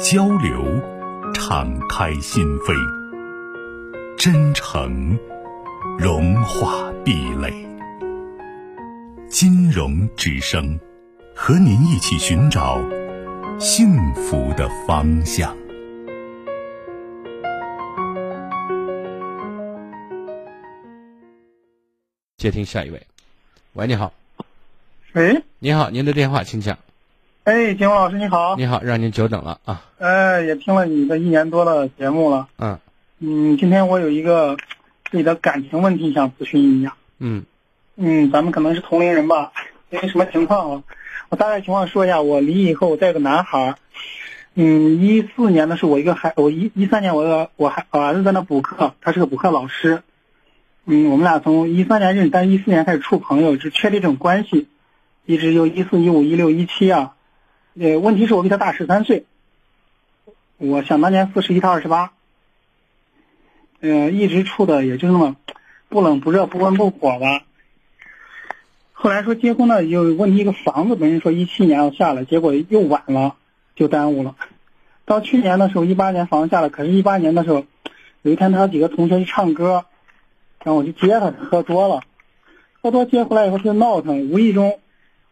交流，敞开心扉；真诚，融化壁垒。金融之声，和您一起寻找幸福的方向。接听下一位，喂，你好，喂，你好，您的电话请讲。哎，金红老师你好，你好，让您久等了啊。哎，也听了你的一年多的节目了。嗯嗯，今天我有一个自己的感情问题想咨询一下。嗯嗯，咱们可能是同龄人吧？因为什么情况啊？我大概情况说一下。我离异以后带个男孩儿。嗯，一四年的是我一个孩，我一一三年我的我还儿子在那补课，他是个补课老师。嗯，我们俩从一三年认识，但是一四年开始处朋友，就确立这种关系，一直就一四一五一六一七啊。呃，问题是我比他大十三岁，我想当年四十一，他二十八，呃，一直处的也就那么不冷不热不温不火吧。后来说结婚呢，有问题，一个房子本身说一七年要下来，结果又晚了，就耽误了。到去年的时候，一八年房子下来，可是，一八年的时候，有一天他几个同学去唱歌，然后我就接他，喝多了，喝多接回来以后就闹腾，无意中。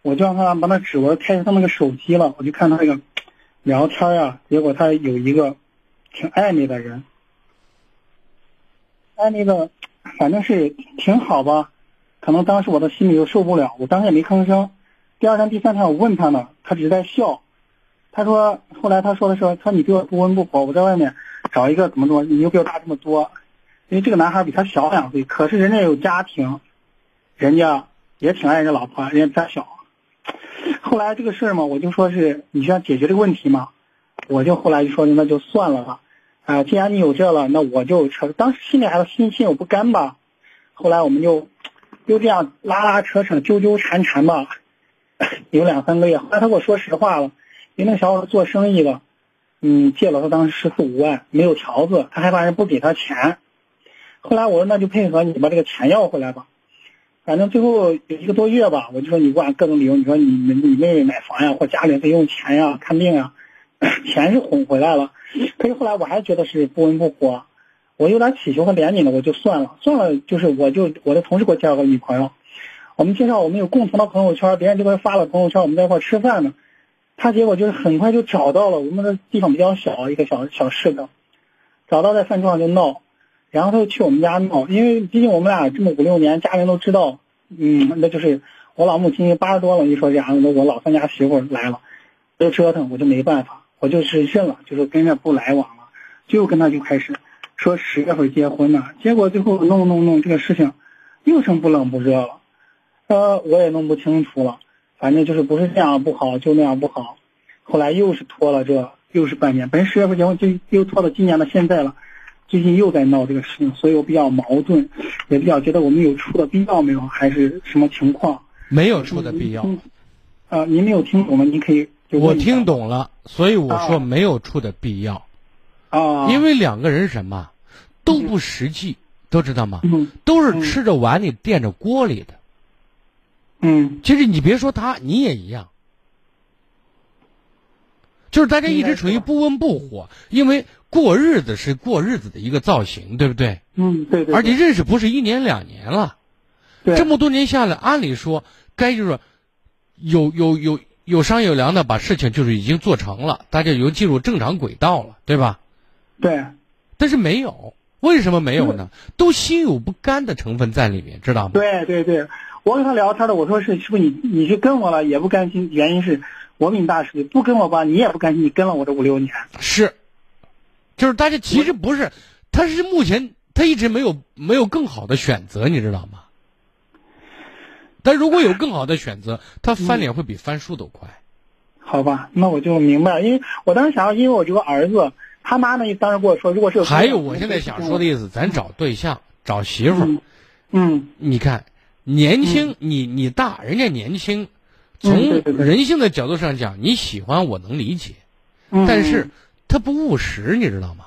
我就让他把那指纹开他那个手机了，我就看他那个 聊天呀，结果他有一个 挺暧昧的人，暧昧的 反正是挺好吧，可能当时我的心里又受不了，我当时也没吭声。第二天、第三天我问他呢，他只是在笑。他说后来他说的时候，他说你对我不温不火，我在外面找一个怎么说，你又比我大这么多，因为这个男孩比他小两岁，可是人家有家庭，人家也挺爱人家老婆，人家比他小。后来这个事儿嘛，我就说是你需要解决这个问题嘛，我就后来就说那就算了吧，啊，既然你有这了，那我就扯。当时心里还是心心有不甘吧。后来我们就就这样拉拉扯扯、纠纠缠缠吧，有两三个月。后来他跟我说实话了，因为那小伙子做生意的，嗯，借了他当时十四五万，没有条子，他害怕人不给他钱。后来我说那就配合你把这个钱要回来吧。反正最后有一个多月吧，我就说你不管各种理由，你说你你你妹妹买房呀，或家里得用钱呀，看病呀，钱是哄回来了。可是后来我还觉得是不温不火，我有点乞求和怜悯的，我就算了，算了，就是我就我的同事给我介绍个女朋友，我们介绍我们有共同的朋友圈，别人这边发了朋友圈，我们在一块吃饭呢，他结果就是很快就找到了，我们的地方比较小，一个小小市的，找到在饭桌上就闹。然后他就去我们家闹，因为毕竟我们俩这么五六年，家人都知道，嗯，那就是我老母亲八十多了，一说这样，那我老三家媳妇来了，都折腾，我就没办法，我就是认了，就是跟着不来往了，就跟他就开始说十月份结婚呢，结果最后弄弄弄这个事情又成不冷不热了，呃，我也弄不清楚了，反正就是不是这样不好，就那样不好，后来又是拖了这又是半年，本十月份结婚就又拖到今年的现在了。最近又在闹这个事情，所以我比较矛盾，也比较觉得我们有出的必要没有，还是什么情况？没有出的必要。啊，您没有听懂吗？您可以。我听懂了，所以我说没有出的必要。啊。因为两个人什么都不实际，都知道吗？嗯。都是吃着碗里垫着锅里的。嗯。其实你别说他，你也一样。就是大家一直处于不温不火，因为过日子是过日子的一个造型，对不对？嗯，对对。而且认识不是一年两年了，这么多年下来，按理说该就是有有有有商有量的把事情就是已经做成了，大家已经进入正常轨道了，对吧？对。但是没有，为什么没有呢？都心有不甘的成分在里面，知道吗？对对对，我跟他聊天的，我说是是不是你你是跟我了也不甘心，原因是。我比你大十岁，不跟我吧，你也不甘心。你跟了我这五六年，是，就是大家其实不是，他是目前他一直没有没有更好的选择，你知道吗？但如果有更好的选择，他翻脸会比翻书都快。好吧，那我就明白了，因为我当时想要，因为我这个儿子，他妈呢当时跟我说，如果是还有我现在想说的意思，咱找对象，找媳妇儿，嗯，你看年轻，你你大，人家年轻，从人性的角度上讲，你喜欢我能理解，但是他不务实，你知道吗？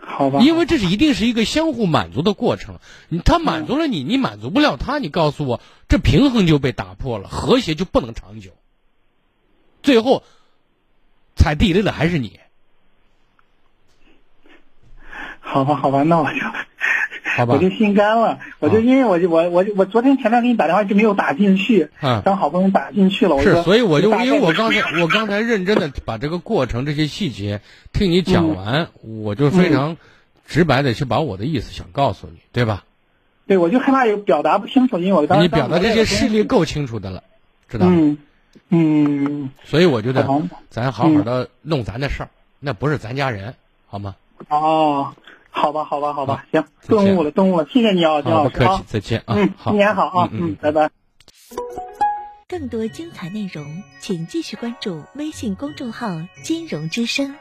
好吧，因为这是一定是一个相互满足的过程，他满足了你，你满足不了他，你告诉我，这平衡就被打破了，和谐就不能长久。最后踩地雷的还是你。好吧，好吧，那我就，好吧，我就心甘了。我就因为我就我我我昨天前面给你打电话就没有打进去，嗯，刚好不容易打进去了。是，所以我就因为我刚才我刚才认真的把这个过程这些细节听你讲完，我就非常直白的去把我的意思想告诉你，对吧？对，我就害怕有表达不清楚，因为我当时你表达这些事例够清楚的了，知道吗？嗯，所以我觉得咱好好的弄咱的事儿，那不是咱家人，好吗？哦，好吧，好吧，好吧，行，顿悟了，顿悟了，谢谢你啊，金老师，不客气，再见啊，嗯，新年好啊，嗯，拜拜。更多精彩内容，请继续关注微信公众号“金融之声”。